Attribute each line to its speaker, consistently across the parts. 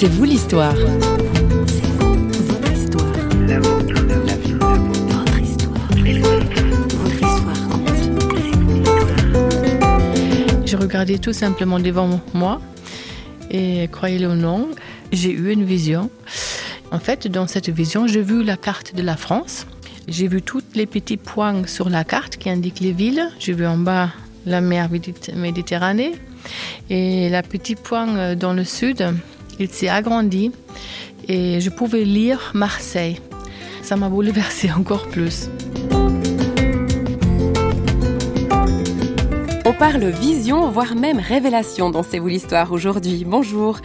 Speaker 1: C'est vous l'histoire.
Speaker 2: Je regardais tout simplement devant moi et croyez-le ou non, j'ai eu une vision. En fait, dans cette vision, j'ai vu la carte de la France. J'ai vu tous les petits points sur la carte qui indiquent les villes. J'ai vu en bas la mer Méditerranée et la petite point dans le sud, il s'est agrandi et je pouvais lire Marseille. Ça m'a bouleversé encore plus.
Speaker 1: Parle vision, voire même révélation dans C'est vous l'histoire aujourd'hui. Bonjour.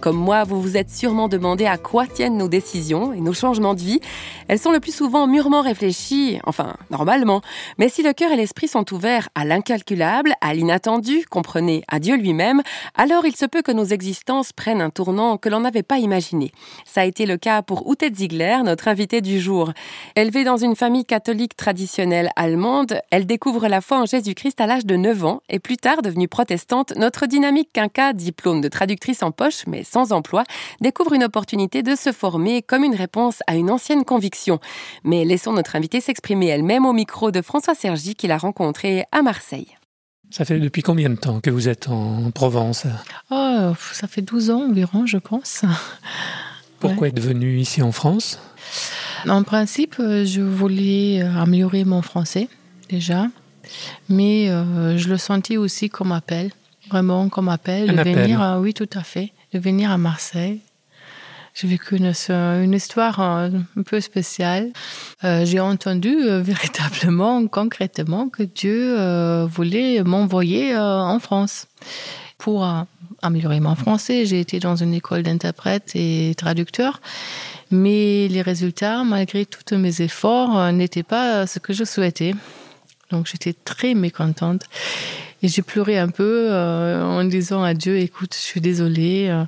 Speaker 1: Comme moi, vous vous êtes sûrement demandé à quoi tiennent nos décisions et nos changements de vie. Elles sont le plus souvent mûrement réfléchies, enfin, normalement. Mais si le cœur et l'esprit sont ouverts à l'incalculable, à l'inattendu, comprenez, à Dieu lui-même, alors il se peut que nos existences prennent un tournant que l'on n'avait pas imaginé. Ça a été le cas pour Ute Ziegler, notre invitée du jour. Élevée dans une famille catholique traditionnelle allemande, elle découvre la foi en Jésus-Christ à l'âge de 9 ans et plus tard devenue protestante, notre dynamique quinca, diplôme de traductrice en poche mais sans emploi, découvre une opportunité de se former comme une réponse à une ancienne conviction. Mais laissons notre invitée s'exprimer elle-même au micro de François Sergi qu'il a rencontré à Marseille.
Speaker 3: Ça fait depuis combien de temps que vous êtes en Provence?
Speaker 2: Oh, Ça fait 12 ans environ, je pense.
Speaker 3: Pourquoi être venu ici en France?
Speaker 2: En principe, je voulais améliorer mon français déjà. Mais euh, je le sentis aussi comme appel, vraiment comme appel, de venir, oui, tout à fait, de venir à Marseille. J'ai vécu une, une, histoire euh, un peu spéciale. Euh, j'ai entendu véritablement, concrètement, que Dieu voulait m'envoyer en France pour améliorer mon français. J'ai été dans une école d'interprète et traducteur. Mais les résultats, malgré tous mes efforts, n'étaient pas ce que je souhaitais. Donc j'étais très mécontente. Et j'ai pleuré un peu euh, en disant à Dieu, écoute, je suis désolée, il euh,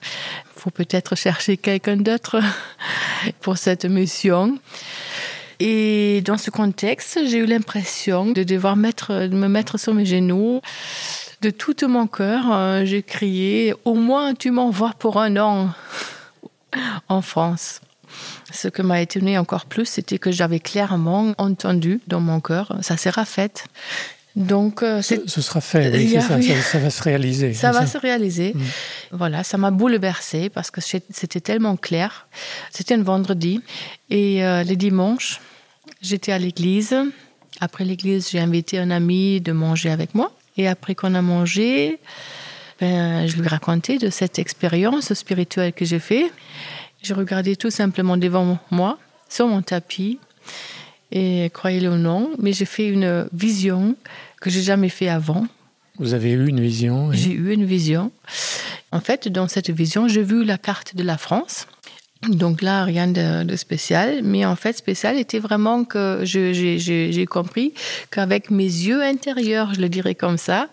Speaker 2: faut peut-être chercher quelqu'un d'autre pour cette mission. Et dans ce contexte, j'ai eu l'impression de devoir mettre, de me mettre sur mes genoux. De tout mon cœur, euh, j'ai crié, au moins tu m'envoies pour un an en France. Ce que m'a étonné encore plus, c'était que j'avais clairement entendu dans mon cœur, ça sera fait. Donc,
Speaker 3: euh, ce, sera fait, oui, ça, ça, va se réaliser.
Speaker 2: Ça va se réaliser. Mm. Voilà, ça m'a bouleversée parce que c'était tellement clair. C'était un vendredi et euh, le dimanche, j'étais à l'église. Après l'église, j'ai invité un ami de manger avec moi. Et après qu'on a mangé, ben, je lui racontais de cette expérience spirituelle que j'ai faite. Je regardais tout simplement devant moi, sur mon tapis, et croyez-le ou non, mais j'ai fait une vision que j'ai jamais fait avant.
Speaker 3: Vous avez eu une vision
Speaker 2: J'ai eu une vision. En fait, dans cette vision, j'ai vu la carte de la France. Donc là, rien de, spécial, mais en fait, spécial était vraiment que j'ai compris qu'avec mes yeux intérieurs, je le dirais comme ça,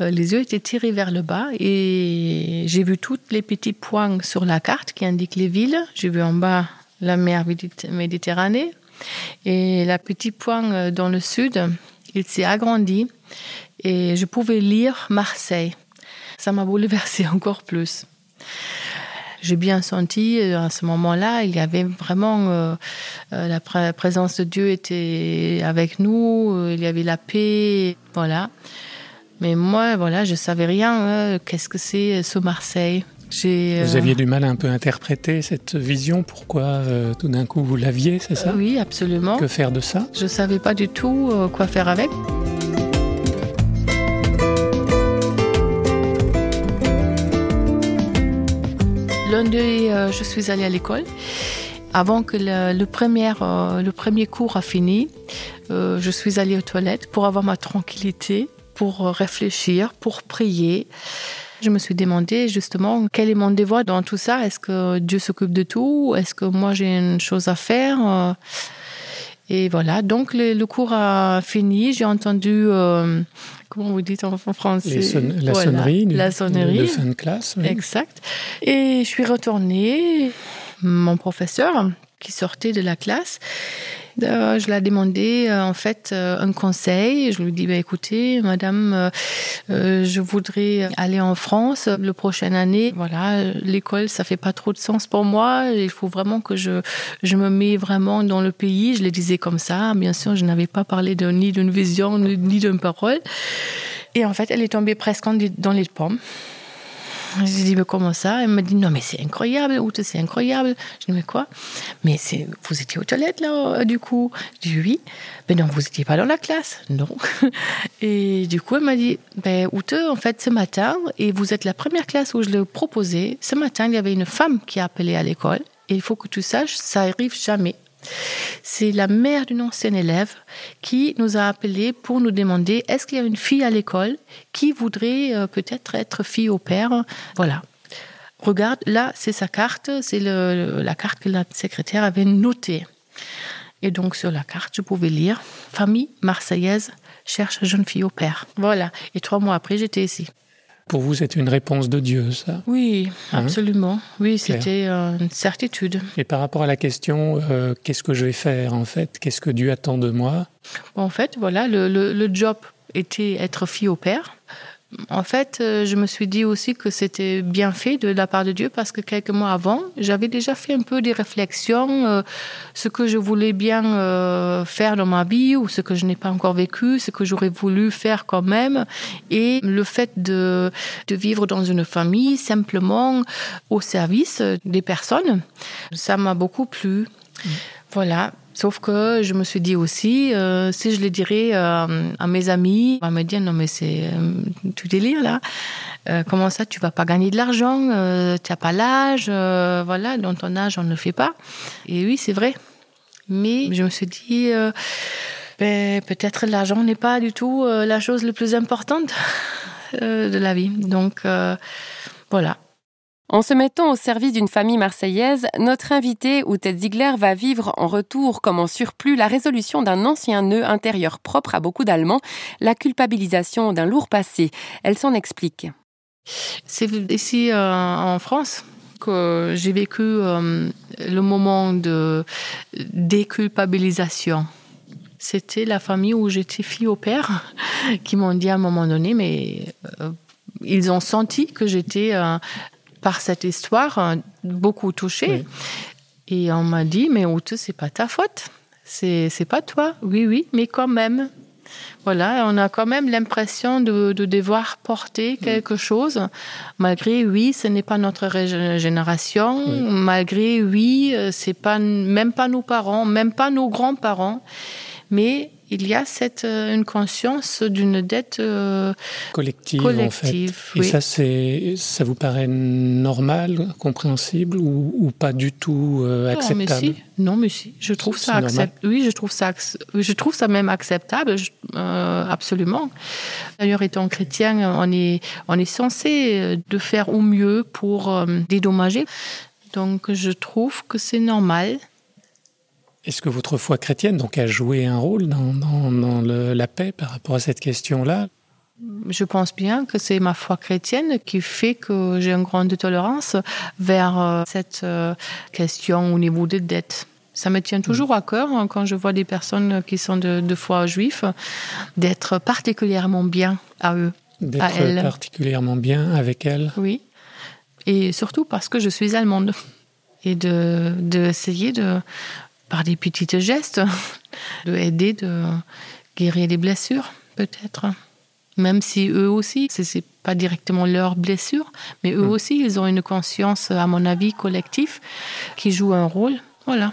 Speaker 2: les yeux étaient tirés vers le bas et j'ai vu tous les petits points sur la carte qui indiquent les villes. J'ai vu en bas la mer Méditerranée et la petite point euh, dans le sud, il s'est agrandi et je pouvais lire Marseille. Ça m'a bouleversé encore plus. J'ai bien senti euh, à ce moment-là, il y avait vraiment la présence de Dieu était avec nous, il y avait la paix, voilà. Mais moi, voilà, je savais rien. Hein. Qu'est-ce que c'est euh, ce Marseille?
Speaker 3: Vous euh, aviez du mal à un peu interpréter cette vision. Pourquoi euh, tout d'un coup vous l'aviez, c'est ça?
Speaker 2: Oui, absolument.
Speaker 3: Que faire de ça?
Speaker 2: Je savais pas du tout quoi faire avec. Lundi, je suis allée à l'école. Avant que le, le, premier, le premier cours a fini, je suis allée aux toilettes pour avoir ma tranquillité pour réfléchir, pour prier. Je me suis demandé justement quel est mon devoir dans tout ça. Est-ce que Dieu s'occupe de tout? Est-ce que moi j'ai une chose à faire? Et voilà, donc le, cours a fini. J'ai entendu, euh, comment vous dites en français?
Speaker 3: La sonnerie.
Speaker 2: La sonnerie.
Speaker 3: De fin de classe.
Speaker 2: Exact. Et je suis retournée. Mon professeur qui sortait de la classe. Euh, je lui ai demandé euh, en fait euh, un conseil. Je lui dit bah, écoutez, madame, je voudrais aller en France le prochaine année. Voilà, l'école, ça fait pas trop de sens pour moi. Il faut vraiment que je, je me mets vraiment dans le pays. Je le disais comme ça. Bien sûr, je n'avais pas parlé de, ni d'une vision ni d'une parole. Et en fait, elle est tombée presque dans les pommes. J'ai dit, mais comment ça? Elle m'a dit, non, mais c'est incroyable, c'est incroyable. Je dis, mais quoi? Mais vous étiez aux toilettes, là, euh, du coup Je dis, oui. Mais non, vous n'étiez pas dans la classe. Non. Et du coup, elle m'a dit, ben, Oute, en fait, ce matin, et vous êtes la première classe où je l'ai proposé, ce matin, il y avait une femme qui a appelé à l'école. Et il faut que tu saches, ça arrive jamais. C'est la mère d'une ancienne élève qui nous a appelé pour nous demander est-ce qu'il y a une fille à l'école qui voudrait euh, peut-être être fille au père? Voilà. Regarde, là, c'est sa carte, c'est la carte que la secrétaire avait notée. Et donc, sur la carte, je pouvais lire Famille marseillaise cherche jeune fille au père. Voilà. Et trois mois après, j'étais ici.
Speaker 3: Pour vous, c'est une réponse de Dieu, ça
Speaker 2: Oui, hein? absolument. oui, c'était euh, une certitude.
Speaker 3: Et par rapport à la question, euh, qu'est-ce que je vais faire en fait? Qu'est-ce que Dieu attend de moi?
Speaker 2: En fait, voilà, le, le job était être fille au père. En fait, euh, je me suis dit aussi que c'était bien fait de la part de Dieu parce que quelques mois avant, j'avais déjà fait un peu des réflexions, euh, ce que je voulais bien euh, faire dans ma vie ou ce que je n'ai pas encore vécu, ce que j'aurais voulu faire quand même. Et le fait de, de vivre dans une famille simplement au service des personnes, ça m'a beaucoup plu. Mmh. Voilà, Sauf que je me suis dit aussi, euh, si je le dirais euh, à mes amis, on va me dire non mais c'est euh, tu délire là. comment ça, tu vas pas gagner de l'argent Tu n'as pas l'âge, voilà, dans ton âge on ne le fait pas. Et oui, c'est vrai. Mais je me suis dit, ben, peut-être l'argent n'est pas du tout la chose la plus importante de la vie. Donc voilà.
Speaker 1: En se mettant au service d'une famille marseillaise, notre invité, Outet Ziegler, va vivre en retour comme en surplus la résolution d'un ancien nœud intérieur propre à beaucoup d'Allemands, la culpabilisation d'un lourd passé. Elle s'en explique.
Speaker 2: C'est ici euh, en France que j'ai vécu euh, le moment de déculpabilisation. C'était la famille où j'étais fille au père qui m'ont dit à un moment donné, mais euh, ils ont senti que j'étais par cette histoire euh, beaucoup touchée. Et on m'a dit, mais Oute, c'est pas ta faute. C'est, c'est pas toi. Oui, oui, mais quand même. Voilà, on a quand même l'impression de, devoir porter quelque chose, malgré, oui, ce n'est pas notre génération, malgré, oui, euh, c'est pas, même pas nos parents, même pas nos grands-parents, mais il y a cette, euh, une conscience d'une dette euh,
Speaker 3: collective, en fait. Et ça, c'est, ça vous paraît normal, compréhensible ou, pas du tout acceptable
Speaker 2: euh, non mais, si. non, mais si. Je trouve ça acceptable. Oui, je trouve ça, je trouve ça même acceptable, absolument. D'ailleurs, étant chrétien, on est, on est censé de faire au mieux pour dédommager. Donc, je trouve que c'est normal
Speaker 3: est-ce que votre foi chrétienne donc, a joué un rôle dans, la paix par rapport à cette question-là?
Speaker 2: Je pense bien que c'est ma foi chrétienne qui fait que j'ai une grande tolérance vers euh, cette euh, question au niveau des dettes. Ça me tient toujours à cœur hein, quand je vois des personnes qui sont de, foi juive d'être particulièrement bien à eux,
Speaker 3: elles. particulièrement bien avec elles.
Speaker 2: Oui, et surtout parce que je suis allemande et de d'essayer de par des petits gestes, de aider, de guérir des blessures, peut-être. Même si eux aussi, ce n'est pas directement leur blessure, mais eux hmm. aussi, ils ont une conscience, à mon avis, collective, qui joue un rôle. Voilà.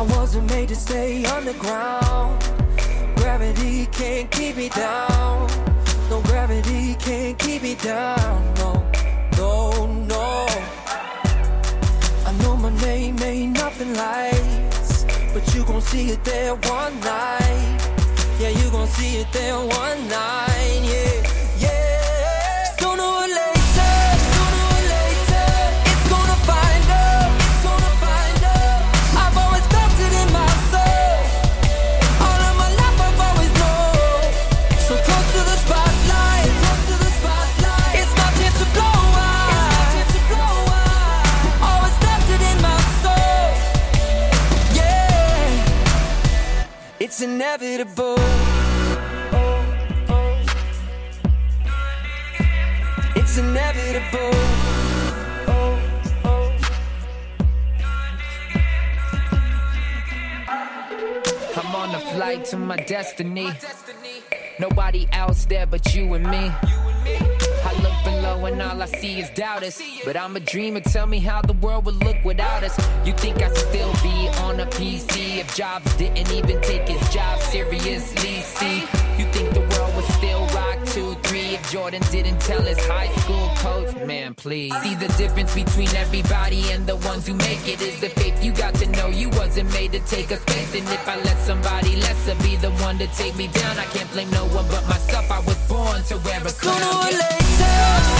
Speaker 2: I wasn't made to stay underground. Gravity can't keep me down. No gravity can't keep me down. No, no, no. I know my name ain't nothing lights, but you gon' see it there one night. Yeah, you gon' see it there one night. Yeah. I've always felt
Speaker 4: on a flight to my destiny. Nobody else there but you and me. I look below and all I see is doubters. But I'm a dreamer, tell me how the world would look without us. You think I'd still be on a PC if Jobs didn't even take his job seriously? See, you think the world would still rock two, three if Jordan didn't tell his high school coach? Man, please. See the difference between everybody and the ones who make it is the faith you got to take a space. And if I let somebody lesser be the one to take me down, I can't blame no one but myself. I was born to wear a crown. Sooner or later,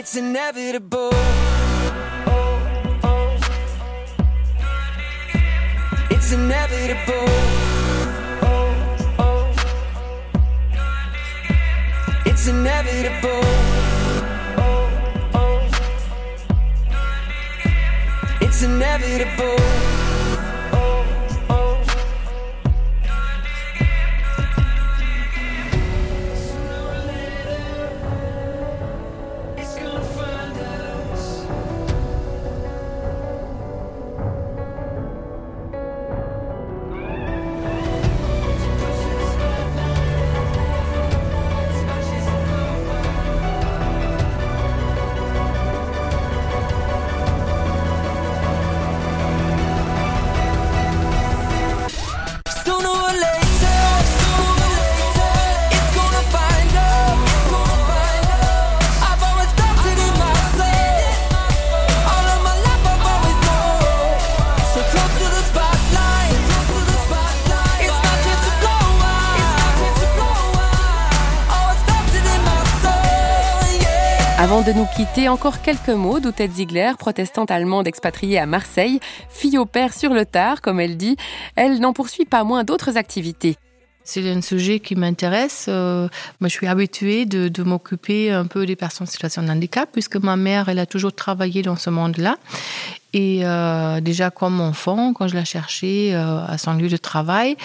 Speaker 4: It's inevitable. Oh, oh. It's inevitable. Oh, oh. It's inevitable. Oh, oh. It's
Speaker 1: inevitable. De nous quitter, encore quelques mots d'Outette Ziegler, protestante allemande expatriée à Marseille, fille au père sur le tard, comme elle dit. Elle n'en poursuit pas moins d'autres activités.
Speaker 2: C'est un sujet qui m'intéresse. Euh, moi, je suis habituée de, m'occuper un peu des personnes en situation de handicap, puisque ma mère, elle a toujours travaillé dans ce monde-là. Et euh, déjà comme enfant, quand je la cherchais euh, à son lieu de travail,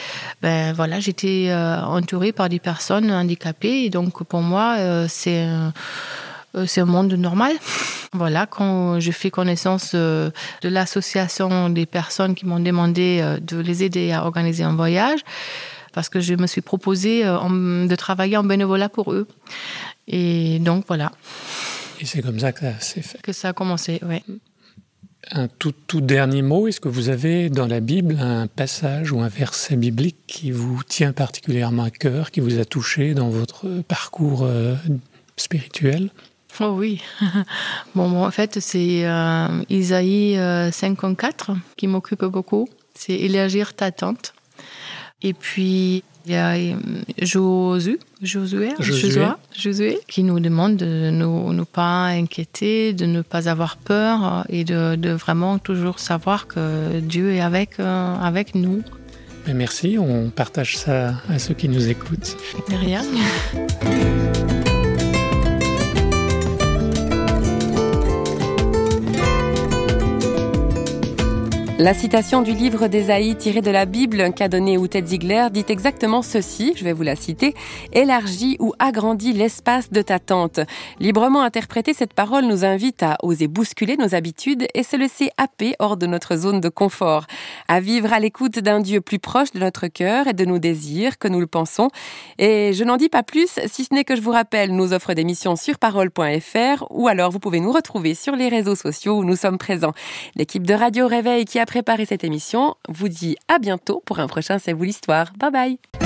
Speaker 2: ben voilà, j'étais euh, entourée par des personnes handicapées. Et donc pour moi, c'est c'est un monde normal. Voilà, quand je fais connaissance euh, de l'association des personnes qui m'ont demandé euh, de les aider à organiser un voyage, parce que je me suis proposée euh, en- de travailler en bénévolat pour eux. Et donc voilà,
Speaker 3: Et c'est comme ça que ça s'est fait.
Speaker 2: que ça a commencé. Ouais.
Speaker 3: Un tout, tout dernier mot, est-ce que vous avez dans la Bible un passage ou un verset biblique qui vous tient particulièrement à cœur, qui vous a touché dans votre parcours euh, spirituel?
Speaker 2: Oh oui. bon, en fait, c'est euh, Isaïe euh, 54 qui m'occupe beaucoup. C'est élargir ta tente. Et puis, il y a euh, Josué, Josué,
Speaker 3: Josué.
Speaker 2: Josué, Josué, qui nous demande de ne ne pas inquiéter, de ne pas avoir peur euh, et de, de vraiment toujours savoir que Dieu est avec, euh, avec nous.
Speaker 3: Mais Merci, on partage ça à ceux qui nous écoutent.
Speaker 2: De Rien.
Speaker 1: La citation du livre d'Ésaïe tiré de la Bible qu'a donné Outet Ziegler dit exactement ceci, je vais vous la citer, élargis ou agrandis l'espace de ta tente. Librement interpréter cette parole nous invite à oser bousculer nos habitudes et se laisser happer hors de notre zone de confort, à vivre à l'écoute d'un Dieu plus proche de notre cœur et de nos désirs que nous le pensons. Et je n'en dis pas plus, si ce n'est que je vous rappelle nos offres d'émissions sur parole.fr ou alors vous pouvez nous retrouver sur les réseaux sociaux où nous sommes présents. L'équipe de Radio Réveil qui a préparé cette émission vous dit à bientôt pour un prochain C'est vous l'histoire. Bye bye